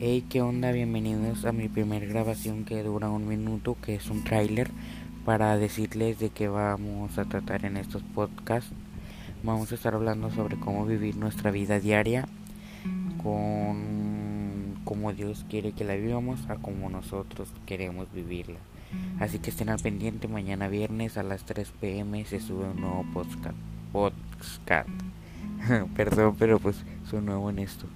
Hey, ¿qué onda? Bienvenidos a mi primer grabación que dura un minuto, que es un tráiler para decirles de qué vamos a tratar en estos podcasts. Vamos a estar hablando sobre cómo vivir nuestra vida diaria con cómo Dios quiere que la vivamos a como nosotros queremos vivirla. Así que estén al pendiente, mañana viernes a las 3 pm se sube un nuevo podcast. podcast. Perdón, pero pues soy nuevo en esto.